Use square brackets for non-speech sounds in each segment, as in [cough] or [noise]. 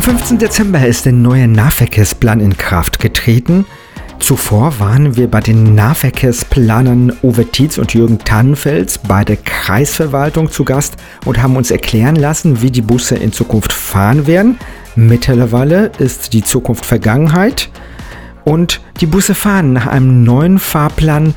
Am 15. Dezember ist der neue Nahverkehrsplan in Kraft getreten. Zuvor waren wir bei den Nahverkehrsplanern Uwe Tietz und Jürgen Tannenfels bei der Kreisverwaltung zu Gast und haben uns erklären lassen, wie die Busse in Zukunft fahren werden. Mittlerweile ist die Zukunft Vergangenheit und die Busse fahren nach einem neuen Fahrplan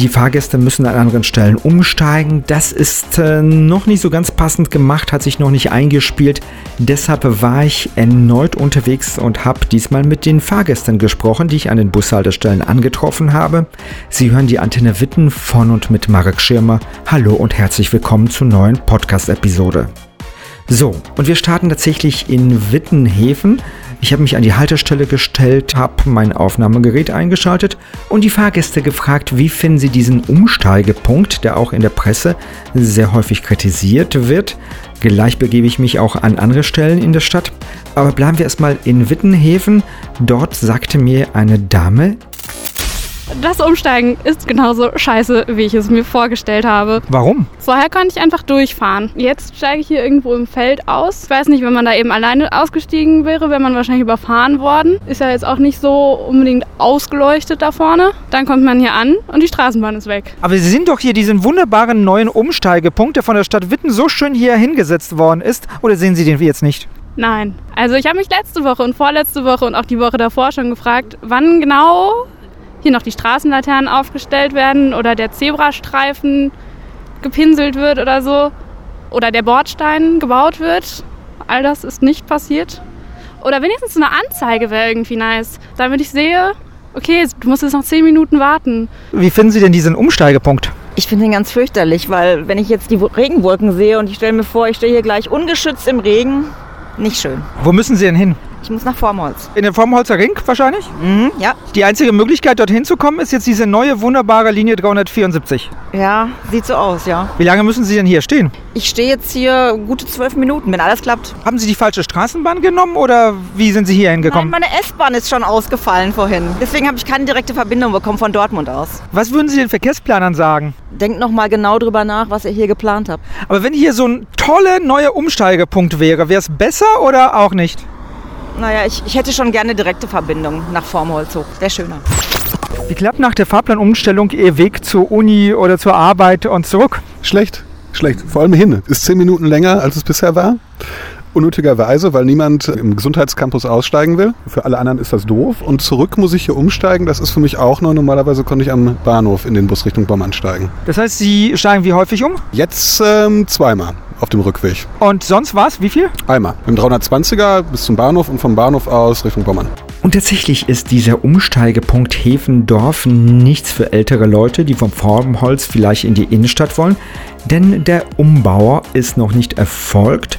die Fahrgäste müssen an anderen Stellen umsteigen. Das ist äh, noch nicht so ganz passend gemacht, hat sich noch nicht eingespielt. Deshalb war ich erneut unterwegs und habe diesmal mit den Fahrgästen gesprochen, die ich an den Bushaltestellen angetroffen habe. Sie hören die Antenne Witten von und mit Marek Schirmer. Hallo und herzlich willkommen zur neuen Podcast-Episode. So, und wir starten tatsächlich in Wittenhäfen. Ich habe mich an die Haltestelle gestellt, habe mein Aufnahmegerät eingeschaltet und die Fahrgäste gefragt, wie finden sie diesen Umsteigepunkt, der auch in der Presse sehr häufig kritisiert wird. Gleich begebe ich mich auch an andere Stellen in der Stadt. Aber bleiben wir erstmal in Wittenhäfen. Dort sagte mir eine Dame, das Umsteigen ist genauso scheiße, wie ich es mir vorgestellt habe. Warum? Vorher konnte ich einfach durchfahren. Jetzt steige ich hier irgendwo im Feld aus. Ich weiß nicht, wenn man da eben alleine ausgestiegen wäre, wäre man wahrscheinlich überfahren worden. Ist ja jetzt auch nicht so unbedingt ausgeleuchtet da vorne. Dann kommt man hier an und die Straßenbahn ist weg. Aber Sie sind doch hier diesen wunderbaren neuen Umsteigepunkt, der von der Stadt Witten so schön hier hingesetzt worden ist. Oder sehen Sie den jetzt nicht? Nein. Also ich habe mich letzte Woche und vorletzte Woche und auch die Woche davor schon gefragt, wann genau hier noch die Straßenlaternen aufgestellt werden oder der Zebrastreifen gepinselt wird oder so oder der Bordstein gebaut wird. All das ist nicht passiert. Oder wenigstens eine Anzeige wäre irgendwie nice, damit ich sehe, okay, du musst jetzt noch zehn Minuten warten. Wie finden Sie denn diesen Umsteigepunkt? Ich finde ihn ganz fürchterlich, weil wenn ich jetzt die Regenwolken sehe und ich stelle mir vor, ich stehe hier gleich ungeschützt im Regen, nicht schön. Wo müssen Sie denn hin? Ich muss nach Formholz. In den Formholzer Ring wahrscheinlich? Mhm, ja. Die einzige Möglichkeit, dorthin zu kommen, ist jetzt diese neue, wunderbare Linie 374. Ja, sieht so aus, ja. Wie lange müssen Sie denn hier stehen? Ich stehe jetzt hier gute zwölf Minuten, wenn alles klappt. Haben Sie die falsche Straßenbahn genommen oder wie sind Sie hier hingekommen? Nein, meine S-Bahn ist schon ausgefallen vorhin. Deswegen habe ich keine direkte Verbindung bekommen von Dortmund aus. Was würden Sie den Verkehrsplanern sagen? Denkt noch mal genau drüber nach, was ihr hier geplant habt. Aber wenn hier so ein toller neuer Umsteigepunkt wäre, wäre es besser oder auch nicht? Naja, ich, ich hätte schon gerne direkte Verbindung nach Formholz hoch. Wäre schöner. Wie klappt nach der Fahrplanumstellung Ihr Weg zur Uni oder zur Arbeit und zurück? Schlecht, schlecht. Vor allem hin. Ist zehn Minuten länger, als es bisher war. Unnötigerweise, weil niemand im Gesundheitscampus aussteigen will. Für alle anderen ist das doof. Und zurück muss ich hier umsteigen. Das ist für mich auch nur. Normalerweise konnte ich am Bahnhof in den Bus Richtung Bommann steigen. Das heißt, Sie steigen wie häufig um? Jetzt ähm, zweimal auf dem Rückweg. Und sonst was? Wie viel? Einmal. Im 320er bis zum Bahnhof und vom Bahnhof aus Richtung Bommann. Und tatsächlich ist dieser Umsteigepunkt Hefendorf nichts für ältere Leute, die vom Formholz vielleicht in die Innenstadt wollen, denn der Umbau ist noch nicht erfolgt.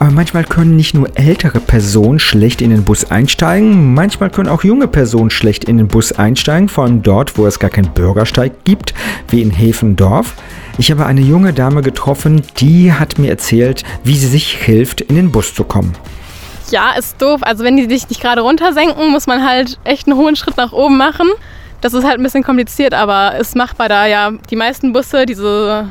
Aber manchmal können nicht nur ältere Personen schlecht in den Bus einsteigen, manchmal können auch junge Personen schlecht in den Bus einsteigen, vor allem dort, wo es gar keinen Bürgersteig gibt, wie in Hefendorf. Ich habe eine junge Dame getroffen, die hat mir erzählt, wie sie sich hilft, in den Bus zu kommen. Ja, ist doof. Also wenn die sich nicht gerade runtersenken, muss man halt echt einen hohen Schritt nach oben machen. Das ist halt ein bisschen kompliziert, aber ist machbar, da ja die meisten Busse diese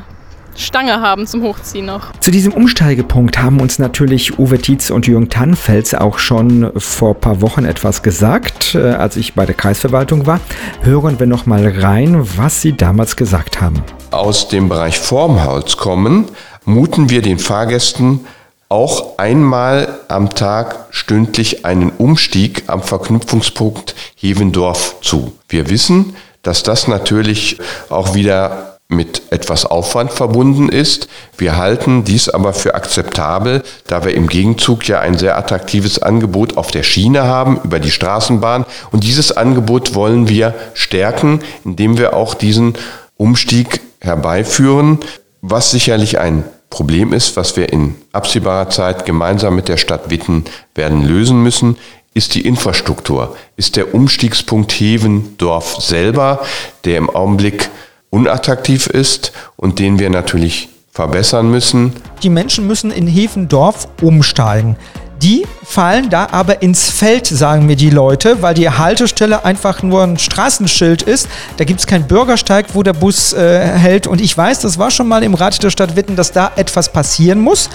Stange haben zum Hochziehen noch. Zu diesem Umsteigepunkt haben uns natürlich Uwe Tietz und Jürgen Tannfels auch schon vor ein paar Wochen etwas gesagt, äh, als ich bei der Kreisverwaltung war. Hören wir noch mal rein, was sie damals gesagt haben. Aus dem Bereich Formholz kommen, muten wir den Fahrgästen auch einmal am Tag stündlich einen Umstieg am Verknüpfungspunkt Hevendorf zu. Wir wissen, dass das natürlich auch wieder mit etwas Aufwand verbunden ist. Wir halten dies aber für akzeptabel, da wir im Gegenzug ja ein sehr attraktives Angebot auf der Schiene haben, über die Straßenbahn. Und dieses Angebot wollen wir stärken, indem wir auch diesen Umstieg herbeiführen, was sicherlich ein Problem ist, was wir in absehbarer Zeit gemeinsam mit der Stadt Witten werden lösen müssen, ist die Infrastruktur, ist der Umstiegspunkt Hevendorf selber, der im Augenblick unattraktiv ist und den wir natürlich verbessern müssen. Die Menschen müssen in Hefendorf umsteigen. Die fallen da aber ins Feld, sagen mir die Leute, weil die Haltestelle einfach nur ein Straßenschild ist. Da gibt es keinen Bürgersteig, wo der Bus äh, hält. Und ich weiß, das war schon mal im Rat der Stadt Witten, dass da etwas passieren muss.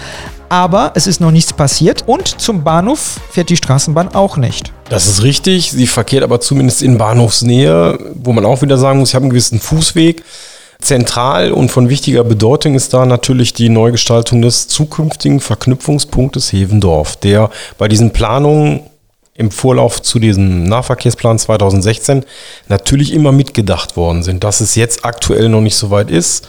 Aber es ist noch nichts passiert und zum Bahnhof fährt die Straßenbahn auch nicht. Das ist richtig. Sie verkehrt aber zumindest in Bahnhofsnähe, wo man auch wieder sagen muss, ich habe einen gewissen Fußweg. Zentral und von wichtiger Bedeutung ist da natürlich die Neugestaltung des zukünftigen Verknüpfungspunktes Hevendorf, der bei diesen Planungen im Vorlauf zu diesem Nahverkehrsplan 2016 natürlich immer mitgedacht worden sind. Dass es jetzt aktuell noch nicht so weit ist,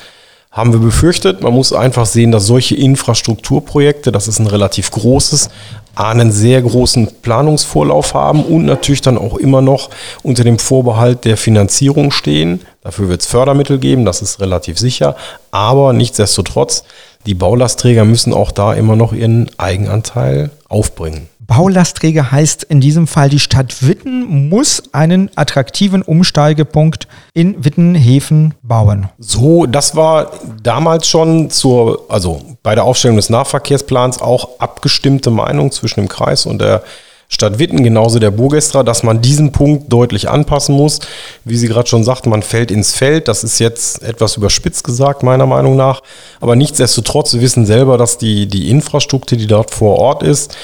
haben wir befürchtet. Man muss einfach sehen, dass solche Infrastrukturprojekte, das ist ein relativ großes, einen sehr großen Planungsvorlauf haben und natürlich dann auch immer noch unter dem Vorbehalt der Finanzierung stehen. Dafür wird es Fördermittel geben, das ist relativ sicher. Aber nichtsdestotrotz, die Baulastträger müssen auch da immer noch ihren Eigenanteil aufbringen. Baulastträger heißt in diesem Fall, die Stadt Witten muss einen attraktiven Umsteigepunkt in Wittenhäfen bauen. So, das war damals schon zur, also bei der Aufstellung des Nahverkehrsplans auch abgestimmte Meinung zwischen dem Kreis und der Stadt Witten, genauso der Burgestra, dass man diesen Punkt deutlich anpassen muss. Wie Sie gerade schon sagten, man fällt ins Feld. Das ist jetzt etwas überspitzt gesagt, meiner Meinung nach. Aber nichtsdestotrotz, wir wissen selber, dass die, die Infrastruktur, die dort vor Ort ist,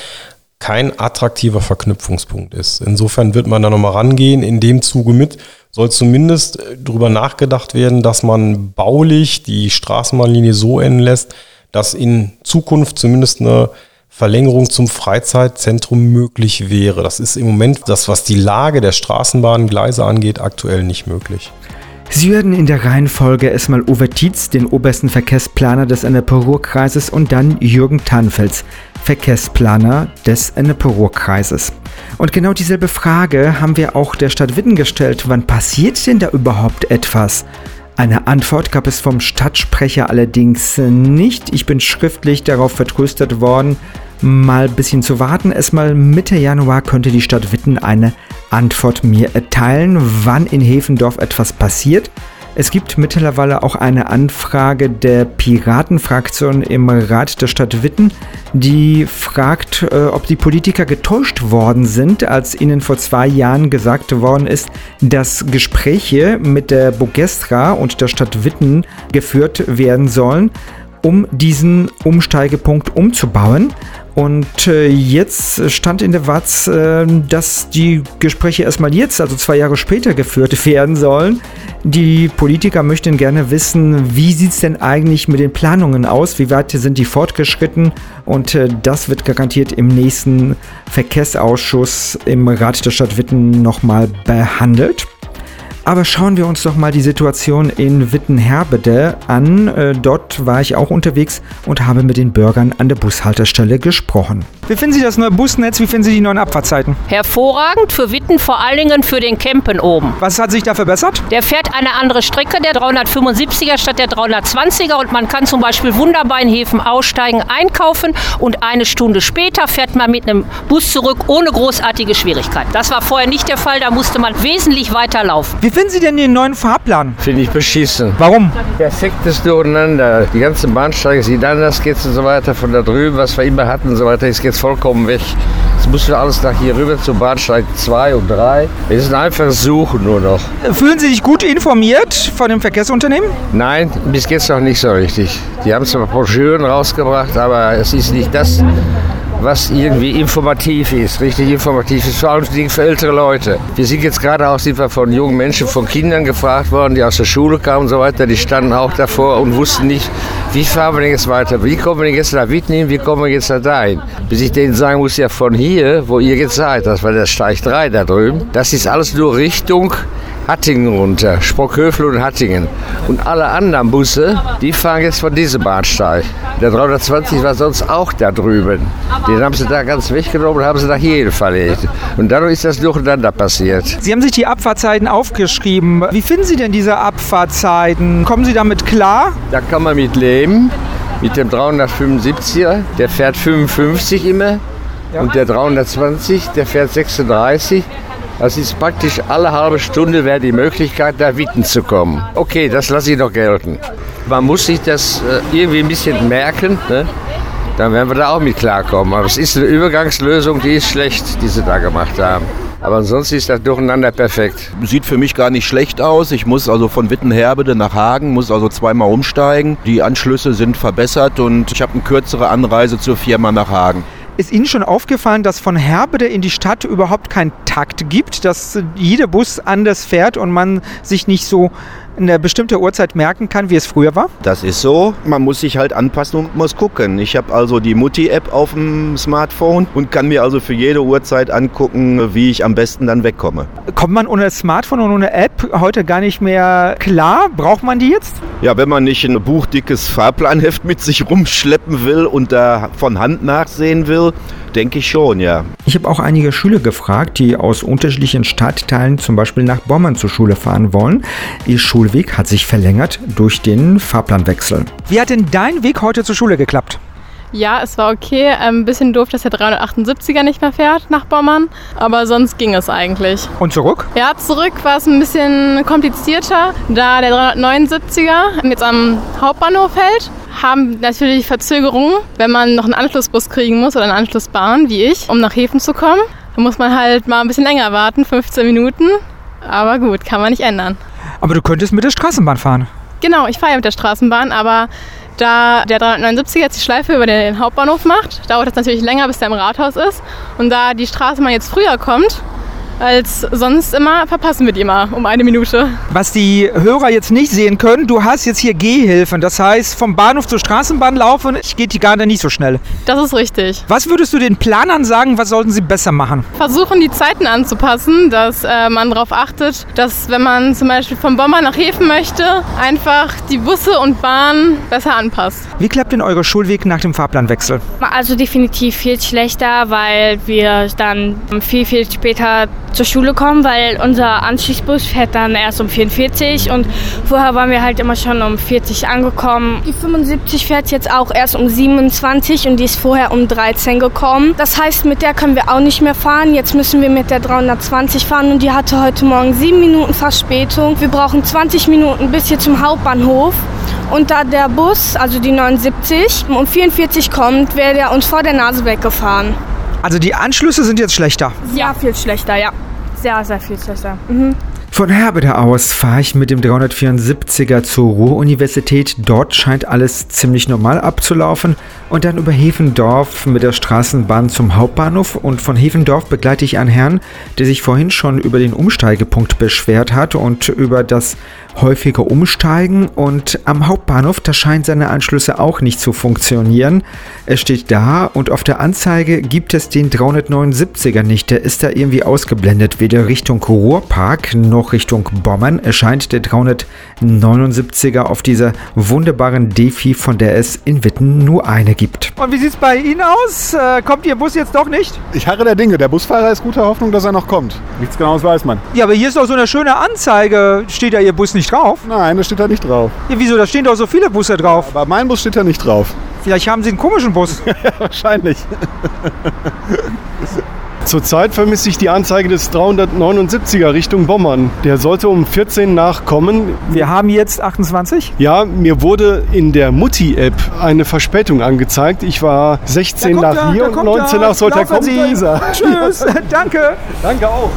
kein attraktiver Verknüpfungspunkt ist. Insofern wird man da nochmal rangehen. In dem Zuge mit soll zumindest äh, darüber nachgedacht werden, dass man baulich die Straßenbahnlinie so enden lässt, dass in Zukunft zumindest eine Verlängerung zum Freizeitzentrum möglich wäre. Das ist im Moment das, was die Lage der Straßenbahngleise angeht, aktuell nicht möglich. Sie werden in der Reihenfolge erstmal Uwe Tietz, den obersten Verkehrsplaner des Ennepe-Ruhr-Kreises und dann Jürgen Tanfels, Verkehrsplaner des Ennepe-Ruhr-Kreises. Und genau dieselbe Frage haben wir auch der Stadt Witten gestellt. Wann passiert denn da überhaupt etwas? Eine Antwort gab es vom Stadtsprecher allerdings nicht. Ich bin schriftlich darauf vertröstet worden, mal ein bisschen zu warten. Erstmal Mitte Januar könnte die Stadt Witten eine Antwort mir erteilen, wann in Hefendorf etwas passiert. Es gibt mittlerweile auch eine Anfrage der Piratenfraktion im Rat der Stadt Witten, die fragt, äh, ob die Politiker getäuscht worden sind, als ihnen vor zwei Jahren gesagt worden ist, dass Gespräche mit der Bogestra und der Stadt Witten geführt werden sollen, um diesen Umsteigepunkt umzubauen. Und äh, jetzt stand in der Watz, äh, dass die Gespräche erstmal jetzt, also zwei Jahre später, geführt werden sollen. Die Politiker möchten gerne wissen, wie sieht es denn eigentlich mit den Planungen aus? Wie weit sind die fortgeschritten? Und äh, das wird garantiert im nächsten Verkehrsausschuss im Rat der Stadt Witten nochmal behandelt. Aber schauen wir uns doch mal die Situation in Wittenherbede an. Äh, dort war ich auch unterwegs und habe mit den Bürgern an der Bushaltestelle gesprochen. Wie finden Sie das neue Busnetz? Wie finden Sie die neuen Abfahrtzeiten? Hervorragend für Witten, vor allen Dingen für den Campen oben. Was hat sich da verbessert? Der fährt eine andere Strecke, der 375er statt der 320er und man kann zum Beispiel wunderbar in Häfen aussteigen, einkaufen und eine Stunde später fährt man mit einem Bus zurück ohne großartige Schwierigkeiten. Das war vorher nicht der Fall, da musste man wesentlich weiter laufen. Wie finden Sie denn den neuen Fahrplan? Finde ich beschissen. Warum? Perfektes Durcheinander. Die ganze Bahnsteige sieht anders, geht und so weiter. Von da drüben, was wir immer hatten und so weiter, ist jetzt vollkommen weg. Jetzt musst du alles nach hier rüber zum Bahnsteig 2 und 3. Wir sind einfach Suchen nur noch. Fühlen Sie sich gut informiert von dem Verkehrsunternehmen? Nein, bis jetzt noch nicht so richtig. Die haben zwar Broschüren rausgebracht, aber es ist nicht das, was irgendwie informativ ist, richtig informativ ist, vor allem für ältere Leute. Wir sind jetzt gerade auch sind wir von jungen Menschen, von Kindern gefragt worden, die aus der Schule kamen und so weiter, die standen auch davor und wussten nicht, wie fahren wir denn jetzt weiter, wie kommen wir denn jetzt nach Witten wie kommen wir jetzt da dahin. Bis ich denen sagen muss, ja von hier, wo ihr jetzt seid, das war der Steig 3 da drüben, das ist alles nur Richtung Hattingen runter, Sprockhövel und Hattingen. Und alle anderen Busse, die fahren jetzt von diesem Bahnsteig. Der 320 war sonst auch da drüben. Den haben sie da ganz weggenommen und haben sie nach hier verlegt. Und dadurch ist das durcheinander passiert. Sie haben sich die Abfahrtzeiten aufgeschrieben. Wie finden Sie denn diese Abfahrtzeiten? Kommen Sie damit klar? Da kann man mit leben. Mit dem 375er, der fährt 55 immer. Ja. Und der 320, der fährt 36. Das ist praktisch alle halbe Stunde wäre die Möglichkeit, da Witten zu kommen. Okay, das lasse ich noch gelten. Man muss sich das äh, irgendwie ein bisschen merken. Ne? Dann werden wir da auch mit klarkommen. Aber es ist eine Übergangslösung, die ist schlecht, die sie da gemacht haben. Aber ansonsten ist das durcheinander perfekt. Sieht für mich gar nicht schlecht aus. Ich muss also von Wittenherbede nach Hagen, muss also zweimal umsteigen. Die Anschlüsse sind verbessert und ich habe eine kürzere Anreise zur Firma nach Hagen. Ist Ihnen schon aufgefallen, dass von Herbede in die Stadt überhaupt keinen Takt gibt, dass jeder Bus anders fährt und man sich nicht so eine bestimmte Uhrzeit merken kann, wie es früher war? Das ist so. Man muss sich halt anpassen und muss gucken. Ich habe also die Mutti-App auf dem Smartphone und kann mir also für jede Uhrzeit angucken, wie ich am besten dann wegkomme. Kommt man ohne Smartphone und ohne App heute gar nicht mehr klar? Braucht man die jetzt? Ja, wenn man nicht ein buchdickes Fahrplanheft mit sich rumschleppen will und da von Hand nachsehen will, denke ich schon, ja. Ich habe auch einige Schüler gefragt, die aus unterschiedlichen Stadtteilen zum Beispiel nach Bommern zur Schule fahren wollen. Ihr Schulweg hat sich verlängert durch den Fahrplanwechsel. Wie hat denn dein Weg heute zur Schule geklappt? Ja, es war okay. Ein ähm, bisschen doof, dass der 378er nicht mehr fährt nach Bommern. Aber sonst ging es eigentlich. Und zurück? Ja, zurück war es ein bisschen komplizierter, da der 379er jetzt am Hauptbahnhof hält haben natürlich Verzögerungen, wenn man noch einen Anschlussbus kriegen muss oder eine Anschlussbahn, wie ich, um nach Häfen zu kommen. Da muss man halt mal ein bisschen länger warten, 15 Minuten. Aber gut, kann man nicht ändern. Aber du könntest mit der Straßenbahn fahren. Genau, ich fahre ja mit der Straßenbahn, aber da der 379 jetzt die Schleife über den Hauptbahnhof macht, dauert es natürlich länger, bis der im Rathaus ist. Und da die Straßenbahn jetzt früher kommt, als sonst immer, verpassen wir die immer um eine Minute. Was die Hörer jetzt nicht sehen können, du hast jetzt hier Gehhilfen. Das heißt, vom Bahnhof zur Straßenbahn laufen geht die gerade nicht so schnell. Das ist richtig. Was würdest du den Planern sagen, was sollten sie besser machen? Versuchen, die Zeiten anzupassen, dass äh, man darauf achtet, dass wenn man zum Beispiel vom Bomber nach Häfen möchte, einfach die Busse und Bahnen besser anpasst. Wie klappt denn eure Schulweg nach dem Fahrplanwechsel? Also definitiv viel schlechter, weil wir dann viel, viel später zur Schule kommen, weil unser Anschlussbus fährt dann erst um 44 und vorher waren wir halt immer schon um 40 angekommen. Die 75 fährt jetzt auch erst um 27 und die ist vorher um 13 gekommen. Das heißt, mit der können wir auch nicht mehr fahren. Jetzt müssen wir mit der 320 fahren und die hatte heute Morgen 7 Minuten Verspätung. Wir brauchen 20 Minuten bis hier zum Hauptbahnhof. Und da der Bus, also die 79, um 44 kommt, wäre der uns vor der Nase weggefahren. Also die Anschlüsse sind jetzt schlechter? Ja, viel schlechter, ja. Sehr, sehr viel schlechter. Mhm. Von Herbede aus fahre ich mit dem 374er zur Ruhr-Universität. Dort scheint alles ziemlich normal abzulaufen. Und dann über Hefendorf mit der Straßenbahn zum Hauptbahnhof. Und von Hefendorf begleite ich einen Herrn, der sich vorhin schon über den Umsteigepunkt beschwert hat und über das häufige Umsteigen. Und am Hauptbahnhof, da scheinen seine Anschlüsse auch nicht zu funktionieren. Er steht da und auf der Anzeige gibt es den 379er nicht. Der ist da irgendwie ausgeblendet, weder Richtung Ruhrpark noch noch Richtung Bommern erscheint der 379er auf dieser wunderbaren Defi, von der es in Witten nur eine gibt. Und wie sieht es bei Ihnen aus? Äh, kommt Ihr Bus jetzt doch nicht? Ich harre der Dinge. Der Busfahrer ist guter Hoffnung, dass er noch kommt. Nichts Genaues weiß man. Ja, aber hier ist doch so eine schöne Anzeige. Steht da Ihr Bus nicht drauf? Nein, da steht da nicht drauf. Ja, wieso? Da stehen doch so viele Busse drauf. Aber mein Bus steht da nicht drauf. Vielleicht haben Sie einen komischen Bus. [laughs] ja, wahrscheinlich. [laughs] Zurzeit vermisse ich die Anzeige des 379er Richtung Bommern. Der sollte um 14 nachkommen. Wir haben jetzt 28? Ja, mir wurde in der Mutti-App eine Verspätung angezeigt. Ich war 16 nach er, hier und 19 nach sollte er kommen. Tschüss, [laughs] danke. Danke auch.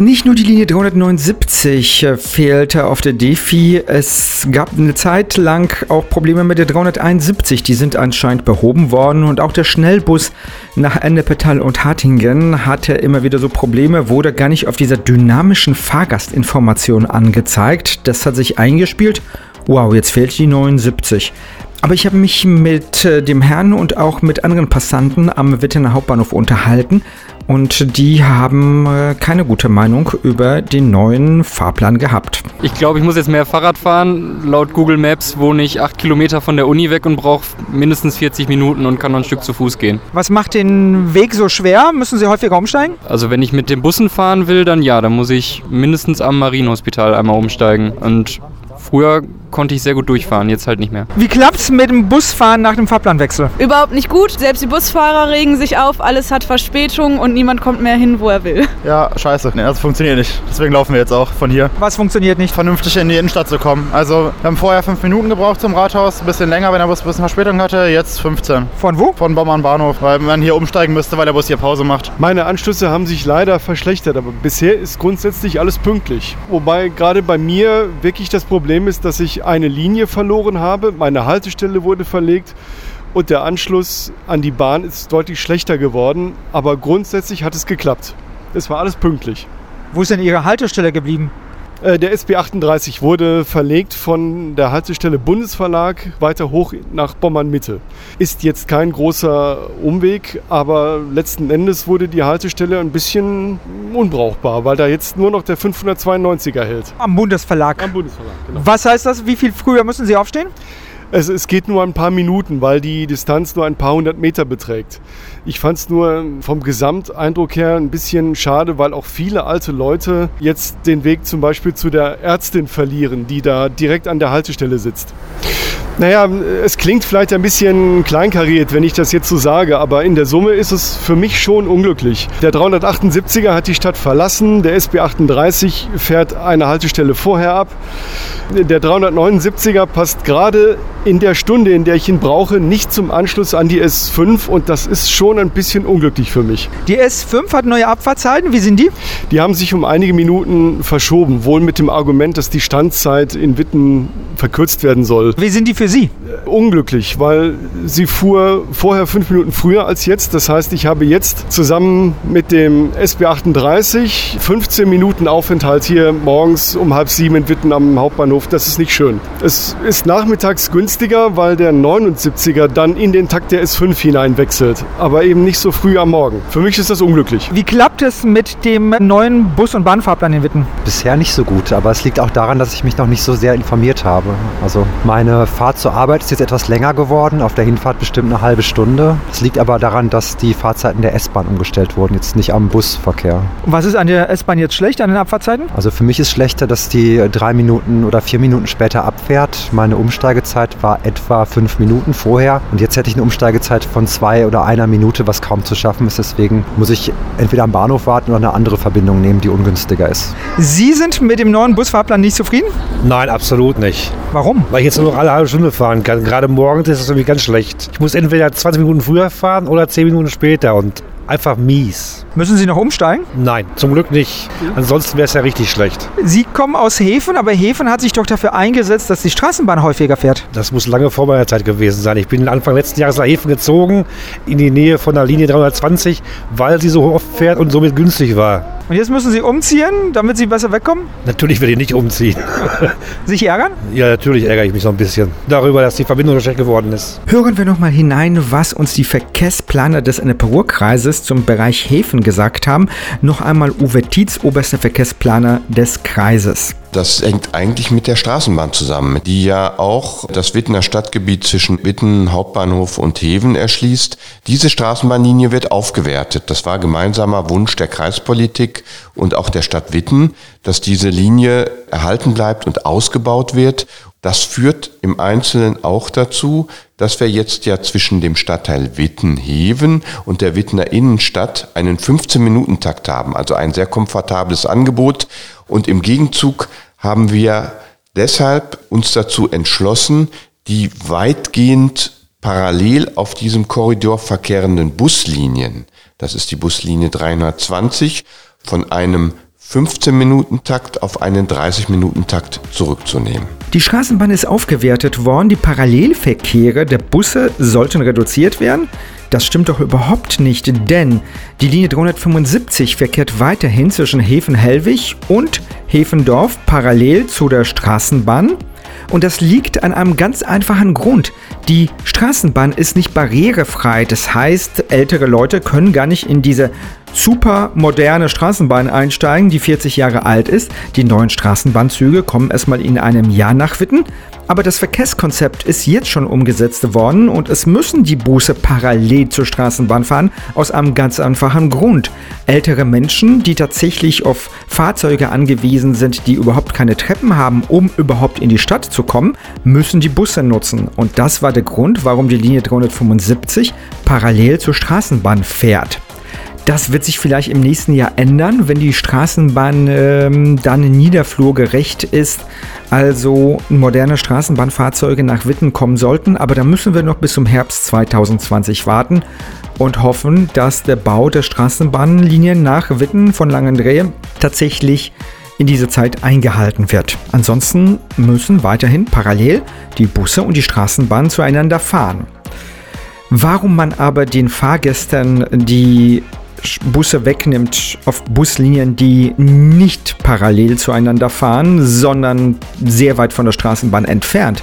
Nicht nur die Linie 379 äh, fehlte auf der Defi, es gab eine Zeit lang auch Probleme mit der 371, die sind anscheinend behoben worden und auch der Schnellbus nach Ennepetal und Hattingen hatte immer wieder so Probleme, wurde gar nicht auf dieser dynamischen Fahrgastinformation angezeigt. Das hat sich eingespielt. Wow, jetzt fehlt die 79. Aber ich habe mich mit äh, dem Herrn und auch mit anderen Passanten am Wittener Hauptbahnhof unterhalten und die haben äh, keine gute Meinung über den neuen Fahrplan gehabt. Ich glaube, ich muss jetzt mehr Fahrrad fahren. Laut Google Maps wohne ich acht Kilometer von der Uni weg und brauche mindestens 40 Minuten und kann noch ein Stück zu Fuß gehen. Was macht den Weg so schwer? Müssen Sie häufiger umsteigen? Also wenn ich mit den Bussen fahren will, dann ja, dann muss ich mindestens am Marienhospital einmal umsteigen. Und früher konnte ich sehr gut durchfahren, jetzt halt nicht mehr. Wie klappt's mit dem Busfahren nach dem Fahrplanwechsel? Überhaupt nicht gut. Selbst die Busfahrer regen sich auf, alles hat Verspätung und niemand kommt mehr hin, wo er will. Ja, scheiße. Nee, das funktioniert nicht. Deswegen laufen wir jetzt auch von hier. Was funktioniert nicht? Vernünftig in die Innenstadt zu kommen. Also, wir haben vorher fünf Minuten gebraucht zum Rathaus. Ein bisschen länger, wenn der Bus ein bisschen Verspätung hatte. Jetzt 15. Von wo? Von Bommern Bahnhof, weil man hier umsteigen müsste, weil der Bus hier Pause macht. Meine Anschlüsse haben sich leider verschlechtert, aber bisher ist grundsätzlich alles pünktlich. Wobei gerade bei mir wirklich das Problem ist, dass ich eine Linie verloren habe. Meine Haltestelle wurde verlegt und der Anschluss an die Bahn ist deutlich schlechter geworden. Aber grundsätzlich hat es geklappt. Es war alles pünktlich. Wo ist denn Ihre Haltestelle geblieben? Äh, Der SB 38 wurde verlegt von der Haltestelle Bundesverlag weiter hoch nach Bommern Mitte. Ist jetzt kein großer Umweg, aber letzten Endes wurde die Haltestelle ein bisschen unbrauchbar, weil da jetzt nur noch der 592er hält. Am Bundesverlag. Am Bundesverlag, genau. Was heißt das? Wie viel früher müssen Sie aufstehen? Es, es geht nur ein paar Minuten, weil die Distanz nur ein paar hundert Meter beträgt. Ich fand es nur vom Gesamteindruck her ein bisschen schade, weil auch viele alte Leute jetzt den Weg zum Beispiel zu der Ärztin verlieren, die da direkt an der Haltestelle sitzt. Naja, es klingt vielleicht ein bisschen kleinkariert, wenn ich das jetzt so sage, aber in der Summe ist es für mich schon unglücklich. Der 378er hat die Stadt verlassen, der SB 38 fährt eine Haltestelle vorher ab. Der 379er passt gerade in der Stunde, in der ich ihn brauche, nicht zum Anschluss an die S5 und das ist schon ein bisschen unglücklich für mich. Die S5 hat neue Abfahrtzeiten. Wie sind die? Die haben sich um einige Minuten verschoben, wohl mit dem Argument, dass die Standzeit in Witten verkürzt werden soll. Wie sind die für Sie? Unglücklich, weil sie fuhr vorher fünf Minuten früher als jetzt. Das heißt, ich habe jetzt zusammen mit dem SB 38 15 Minuten Aufenthalt hier morgens um halb sieben in Witten am Hauptbahnhof. Das ist nicht schön. Es ist nachmittags günstiger, weil der 79er dann in den Takt der S5 hineinwechselt, aber eben nicht so früh am Morgen. Für mich ist das unglücklich. Wie klappt es mit dem neuen Bus- und Bahnfahrplan in Witten? Bisher nicht so gut, aber es liegt auch daran, dass ich mich noch nicht so sehr informiert habe. Also meine Fahrt zur Arbeit ist jetzt etwas länger geworden, auf der Hinfahrt bestimmt eine halbe Stunde. Es liegt aber daran, dass die Fahrzeiten der S-Bahn umgestellt wurden, jetzt nicht am Busverkehr. Und was ist an der S-Bahn jetzt schlecht, an den Abfahrtzeiten? Also für mich ist schlechter, dass die drei Minuten oder vier Minuten später abfährt. Meine Umsteigezeit war etwa fünf Minuten vorher und jetzt hätte ich eine Umsteigezeit von zwei oder einer Minute, was kaum zu schaffen ist. Deswegen muss ich entweder am Bahnhof warten oder eine andere Verbindung nehmen, die ungünstiger ist. Sie sind mit dem neuen Busfahrplan nicht zufrieden? Nein, absolut nicht. Warum? Weil ich jetzt nur noch alle halbe Stunde fahren kann. Gerade morgens ist es irgendwie ganz schlecht. Ich muss entweder 20 Minuten früher fahren oder 10 Minuten später und einfach mies. Müssen Sie noch umsteigen? Nein, zum Glück nicht. Ansonsten wäre es ja richtig schlecht. Sie kommen aus Häfen, aber Häfen hat sich doch dafür eingesetzt, dass die Straßenbahn häufiger fährt. Das muss lange vor meiner Zeit gewesen sein. Ich bin Anfang letzten Jahres nach Häfen gezogen, in die Nähe von der Linie 320, weil sie so oft fährt und somit günstig war. Und jetzt müssen Sie umziehen, damit Sie besser wegkommen? Natürlich will ich nicht umziehen. [laughs] Sich ärgern? Ja, natürlich ärgere ich mich so ein bisschen darüber, dass die Verbindung so schlecht geworden ist. Hören wir nochmal hinein, was uns die Verkehrsplaner des Ennepe-Ruhr-Kreises zum Bereich Häfen gesagt haben. Noch einmal Uwe Tietz, oberster Verkehrsplaner des Kreises. Das hängt eigentlich mit der Straßenbahn zusammen, die ja auch das Wittener Stadtgebiet zwischen Witten, Hauptbahnhof und Heven erschließt. Diese Straßenbahnlinie wird aufgewertet. Das war gemeinsamer Wunsch der Kreispolitik und auch der Stadt Witten, dass diese Linie erhalten bleibt und ausgebaut wird. Das führt im Einzelnen auch dazu, dass wir jetzt ja zwischen dem Stadtteil Witten-Heven und der Wittener Innenstadt einen 15-Minuten-Takt haben, also ein sehr komfortables Angebot. Und im Gegenzug haben wir deshalb uns dazu entschlossen, die weitgehend parallel auf diesem Korridor verkehrenden Buslinien, das ist die Buslinie 320, von einem 15-Minuten-Takt auf einen 30-Minuten-Takt zurückzunehmen. Die Straßenbahn ist aufgewertet worden, die Parallelverkehre der Busse sollten reduziert werden. Das stimmt doch überhaupt nicht, denn die Linie 375 verkehrt weiterhin zwischen Häfen-Hellwig und Häfendorf parallel zu der Straßenbahn. Und das liegt an einem ganz einfachen Grund. Die Straßenbahn ist nicht barrierefrei. Das heißt, ältere Leute können gar nicht in diese super moderne Straßenbahn einsteigen, die 40 Jahre alt ist. Die neuen Straßenbahnzüge kommen erstmal in einem Jahr nach Witten. Aber das Verkehrskonzept ist jetzt schon umgesetzt worden und es müssen die Busse parallel zur Straßenbahn fahren, aus einem ganz einfachen Grund. Ältere Menschen, die tatsächlich auf Fahrzeuge angewiesen sind, die überhaupt keine Treppen haben, um überhaupt in die Stadt zu kommen, müssen die Busse nutzen. Und das war der Grund, warum die Linie 375 parallel zur Straßenbahn fährt. Das wird sich vielleicht im nächsten Jahr ändern, wenn die Straßenbahn ähm, dann niederflurgerecht ist, also moderne Straßenbahnfahrzeuge nach Witten kommen sollten. Aber da müssen wir noch bis zum Herbst 2020 warten und hoffen, dass der Bau der Straßenbahnlinien nach Witten von Langendrehe tatsächlich in diese Zeit eingehalten wird. Ansonsten müssen weiterhin parallel die Busse und die Straßenbahn zueinander fahren. Warum man aber den Fahrgästen die Busse wegnimmt auf Buslinien, die nicht parallel zueinander fahren, sondern sehr weit von der Straßenbahn entfernt.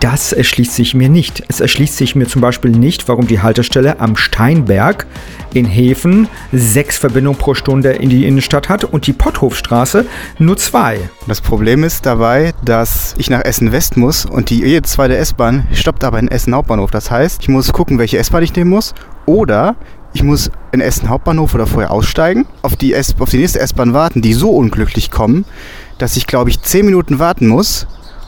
Das erschließt sich mir nicht. Es erschließt sich mir zum Beispiel nicht, warum die Haltestelle am Steinberg in Häfen sechs Verbindungen pro Stunde in die Innenstadt hat und die Potthofstraße nur zwei. Das Problem ist dabei, dass ich nach Essen West muss und die jede zweite S-Bahn stoppt aber in Essen Hauptbahnhof. Das heißt, ich muss gucken, welche S-Bahn ich nehmen muss oder ich muss in Essen Hauptbahnhof oder vorher aussteigen, auf die, S auf die nächste S-Bahn warten, die so unglücklich kommen, dass ich, glaube ich, 10 Minuten warten muss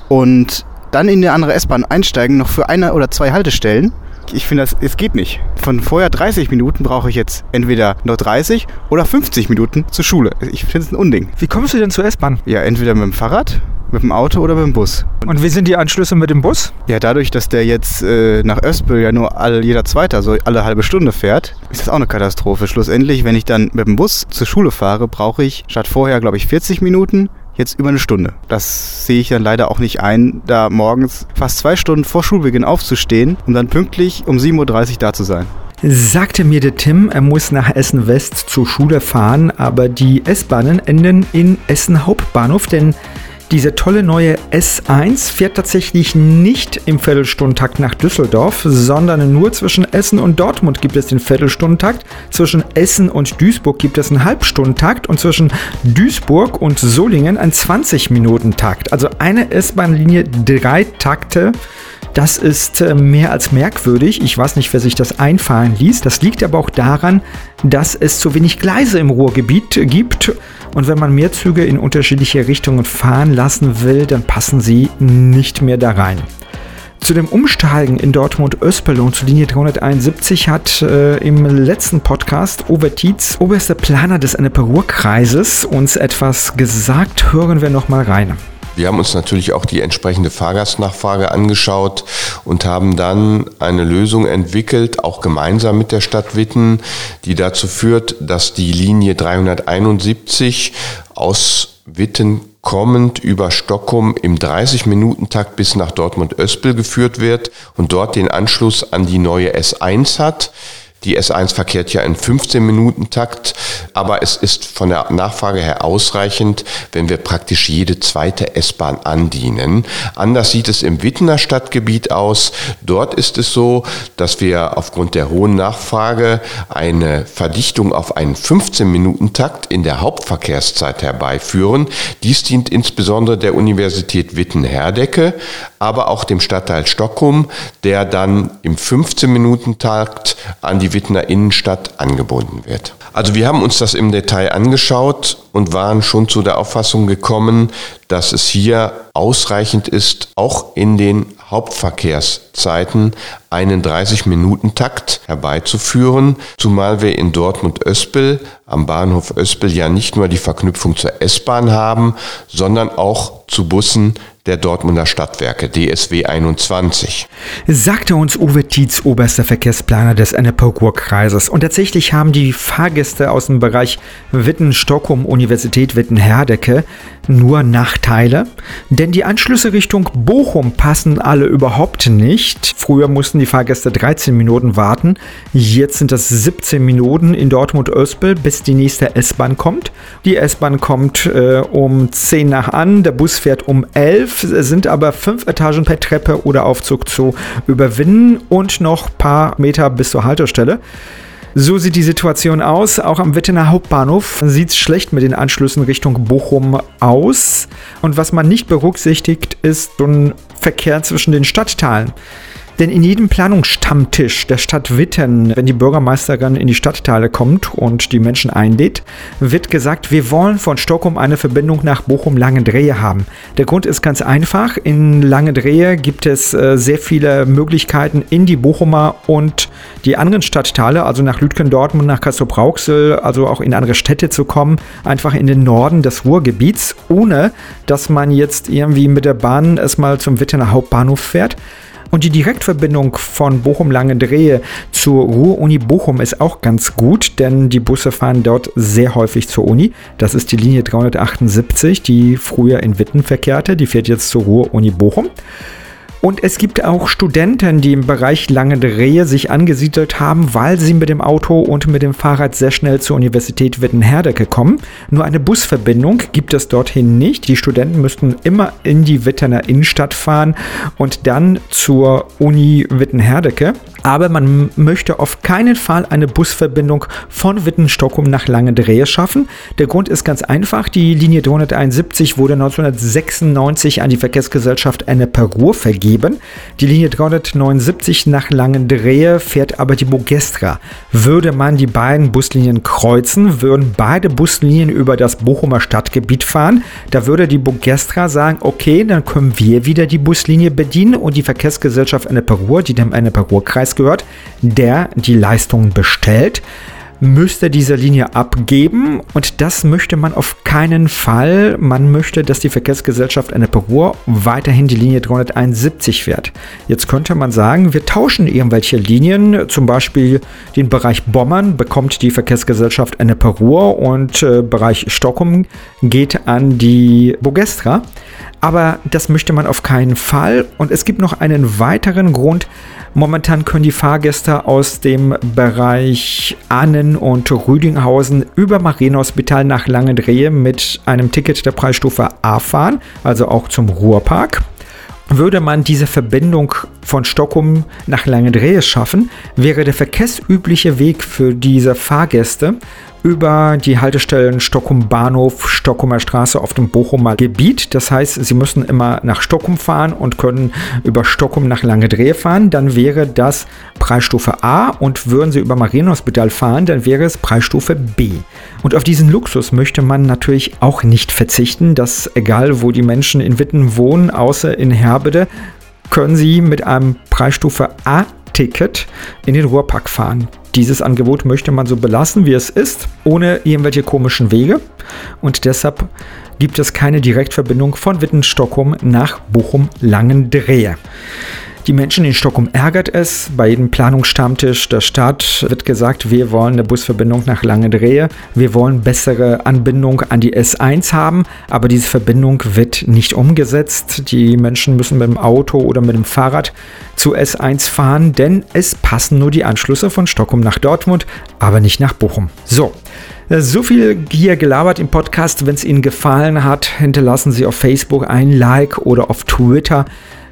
und dann in eine andere S-Bahn einsteigen, noch für eine oder zwei Haltestellen. Ich finde, das es geht nicht. Von vorher 30 Minuten brauche ich jetzt entweder nur 30 oder 50 Minuten zur Schule. Ich finde es ein Unding. Wie kommst du denn zur S-Bahn? Ja, entweder mit dem Fahrrad mit dem Auto oder mit dem Bus. Und wie sind die Anschlüsse mit dem Bus? Ja, dadurch, dass der jetzt äh, nach Öspel ja nur all, jeder Zweite, so alle halbe Stunde fährt, ist das auch eine Katastrophe. Schlussendlich, wenn ich dann mit dem Bus zur Schule fahre, brauche ich statt vorher, glaube ich, 40 Minuten, jetzt über eine Stunde. Das sehe ich dann leider auch nicht ein, da morgens fast zwei Stunden vor Schulbeginn aufzustehen, um dann pünktlich um 7.30 Uhr da zu sein. Sagte mir der Tim, er muss nach Essen West zur Schule fahren, aber die S-Bahnen enden in Essen Hauptbahnhof, denn diese tolle neue S1 fährt tatsächlich nicht im Viertelstundentakt nach Düsseldorf, sondern nur zwischen Essen und Dortmund gibt es den Viertelstundentakt, zwischen Essen und Duisburg gibt es einen Halbstundentakt und zwischen Duisburg und Solingen ein 20-Minuten-Takt. Also eine S-Bahn-Linie, drei Takte. Das ist äh, mehr als merkwürdig. Ich weiß nicht, wer sich das einfallen ließ. Das liegt aber auch daran, dass es zu wenig Gleise im Ruhrgebiet gibt. Und wenn man mehr Züge in unterschiedliche Richtungen fahren lassen will, dann passen sie nicht mehr da rein. Zu dem Umsteigen in Dortmund-Öspel und zur Linie 371 hat äh, im letzten Podcast Ober oberster Planer des Ennepe-Ruhr-Kreises, uns etwas gesagt. Hören wir nochmal rein. Wir haben uns natürlich auch die entsprechende Fahrgastnachfrage angeschaut und haben dann eine Lösung entwickelt, auch gemeinsam mit der Stadt Witten, die dazu führt, dass die Linie 371 aus Witten kommend über Stockholm im 30-Minuten-Takt bis nach Dortmund-Öspel geführt wird und dort den Anschluss an die neue S1 hat. Die S1 verkehrt ja in 15-Minuten-Takt, aber es ist von der Nachfrage her ausreichend, wenn wir praktisch jede zweite S-Bahn andienen. Anders sieht es im Wittener Stadtgebiet aus. Dort ist es so, dass wir aufgrund der hohen Nachfrage eine Verdichtung auf einen 15-Minuten-Takt in der Hauptverkehrszeit herbeiführen. Dies dient insbesondere der Universität Witten-Herdecke, aber auch dem Stadtteil Stockholm, der dann im 15-Minuten-Takt an die Wittener Innenstadt angebunden wird. Also wir haben uns das im Detail angeschaut und waren schon zu der Auffassung gekommen, dass es hier ausreichend ist, auch in den Hauptverkehrszeiten einen 30-Minuten-Takt herbeizuführen, zumal wir in Dortmund-Öspel am Bahnhof Öspel ja nicht nur die Verknüpfung zur S-Bahn haben, sondern auch zu Bussen der Dortmunder Stadtwerke DSW 21. Sagte uns Uwe Tietz, oberster Verkehrsplaner des Ennepe-Ruhr-Kreises. Und tatsächlich haben die Fahrgäste aus dem Bereich Witten-Stockholm, Universität Witten-Herdecke nur Nachteile, denn die Anschlüsse Richtung Bochum passen alle überhaupt nicht. Früher mussten die Fahrgäste 13 Minuten warten, jetzt sind das 17 Minuten in Dortmund-Öspel, bis die nächste S-Bahn kommt. Die S-Bahn kommt äh, um 10 nach an, der Bus fährt um 11, sind aber 5 Etagen per Treppe oder Aufzug zu überwinden und noch paar Meter bis zur Haltestelle. So sieht die Situation aus. Auch am Wittener Hauptbahnhof sieht es schlecht mit den Anschlüssen Richtung Bochum aus. Und was man nicht berücksichtigt, ist so ein Verkehr zwischen den Stadtteilen. Denn in jedem Planungsstammtisch der Stadt Witten, wenn die Bürgermeisterin in die Stadtteile kommt und die Menschen einlädt, wird gesagt, wir wollen von Stockholm eine Verbindung nach Bochum-Langendrehe haben. Der Grund ist ganz einfach. In Langendrehe gibt es äh, sehr viele Möglichkeiten in die Bochumer und die anderen Stadtteile, also nach Lütgen, Dortmund, nach Kassel-Brauxel, also auch in andere Städte zu kommen, einfach in den Norden des Ruhrgebiets, ohne dass man jetzt irgendwie mit der Bahn erstmal zum Wittener Hauptbahnhof fährt. Und die Direktverbindung von Bochum-Langendrehe zur Ruhr-Uni Bochum ist auch ganz gut, denn die Busse fahren dort sehr häufig zur Uni. Das ist die Linie 378, die früher in Witten verkehrte. Die fährt jetzt zur Ruhr-Uni Bochum. Und es gibt auch Studenten, die im Bereich Langendrehe sich angesiedelt haben, weil sie mit dem Auto und mit dem Fahrrad sehr schnell zur Universität Wittenherdecke kommen. Nur eine Busverbindung gibt es dorthin nicht. Die Studenten müssten immer in die Wittener Innenstadt fahren und dann zur Uni Wittenherdecke aber man möchte auf keinen Fall eine Busverbindung von Wittenstockholm nach Langendrehe schaffen. Der Grund ist ganz einfach, die Linie 371 wurde 1996 an die Verkehrsgesellschaft Ennepe Ruhr vergeben. Die Linie 379 nach Langendrehe fährt aber die Bogestra. Würde man die beiden Buslinien kreuzen, würden beide Buslinien über das Bochumer Stadtgebiet fahren. Da würde die Bogestra sagen, okay, dann können wir wieder die Buslinie bedienen und die Verkehrsgesellschaft Ennepe Ruhr, die dem Ennepe Ruhr-Kreis Kreis gehört, der die Leistungen bestellt, müsste diese Linie abgeben und das möchte man auf keinen Fall. Man möchte, dass die Verkehrsgesellschaft eine Ruhr weiterhin die Linie 371 fährt. Jetzt könnte man sagen, wir tauschen irgendwelche Linien, zum Beispiel den Bereich Bommern bekommt die Verkehrsgesellschaft eine Ruhr und äh, Bereich Stockholm geht an die Bogestra. Aber das möchte man auf keinen Fall. Und es gibt noch einen weiteren Grund. Momentan können die Fahrgäste aus dem Bereich Annen und Rüdinghausen über Marienhospital nach Langendrehe mit einem Ticket der Preisstufe A fahren, also auch zum Ruhrpark. Würde man diese Verbindung von Stockholm nach Langendrehe schaffen, wäre der verkehrsübliche Weg für diese Fahrgäste über die Haltestellen Stockholm Bahnhof, Stockholmer Straße auf dem Bochumer Gebiet. Das heißt, Sie müssen immer nach Stockholm fahren und können über Stockholm nach Langendrehe fahren. Dann wäre das Preisstufe A und würden Sie über Marienhospital fahren, dann wäre es Preisstufe B. Und auf diesen Luxus möchte man natürlich auch nicht verzichten, dass egal wo die Menschen in Witten wohnen, außer in Herbede, können Sie mit einem Preisstufe A Ticket in den Ruhrpark fahren. Dieses Angebot möchte man so belassen, wie es ist, ohne irgendwelche komischen Wege. Und deshalb gibt es keine Direktverbindung von Witten-Stockholm nach Bochum-Langendrehe. Die Menschen in Stockholm ärgert es. Bei jedem Planungsstammtisch der Stadt wird gesagt, wir wollen eine Busverbindung nach Langendrehe. Wir wollen bessere Anbindung an die S1 haben, aber diese Verbindung wird nicht umgesetzt. Die Menschen müssen mit dem Auto oder mit dem Fahrrad zu S1 fahren, denn es passen nur die Anschlüsse von Stockholm nach Dortmund, aber nicht nach Bochum. So. So viel hier gelabert im Podcast. Wenn es Ihnen gefallen hat, hinterlassen Sie auf Facebook ein Like oder auf Twitter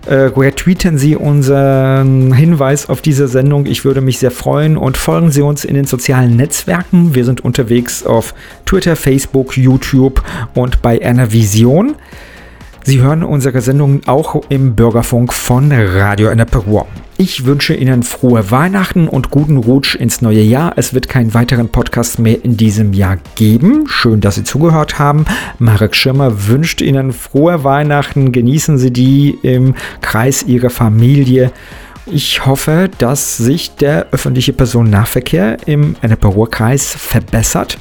äh, retweeten Sie unseren Hinweis auf diese Sendung. Ich würde mich sehr freuen und folgen Sie uns in den sozialen Netzwerken. Wir sind unterwegs auf Twitter, Facebook, YouTube und bei einer Vision. Sie hören unsere Sendung auch im Bürgerfunk von Radio Enneperuhr. Ich wünsche Ihnen frohe Weihnachten und guten Rutsch ins neue Jahr. Es wird keinen weiteren Podcast mehr in diesem Jahr geben. Schön, dass Sie zugehört haben. Marek Schirmer wünscht Ihnen frohe Weihnachten. Genießen Sie die im Kreis Ihrer Familie. Ich hoffe, dass sich der öffentliche Personennahverkehr im Ennepe-Ruhr-Kreis verbessert,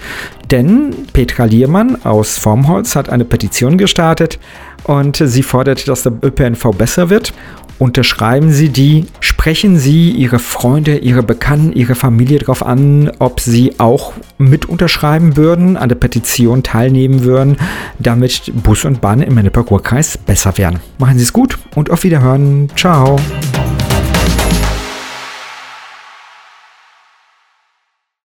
denn Petra Liermann aus Formholz hat eine Petition gestartet und sie fordert, dass der ÖPNV besser wird. Unterschreiben Sie die, sprechen Sie Ihre Freunde, Ihre Bekannten, Ihre Familie darauf an, ob Sie auch mit unterschreiben würden, an der Petition teilnehmen würden, damit Bus und Bahn im Ennepe-Ruhr-Kreis besser werden. Machen Sie es gut und auf Wiederhören. Ciao.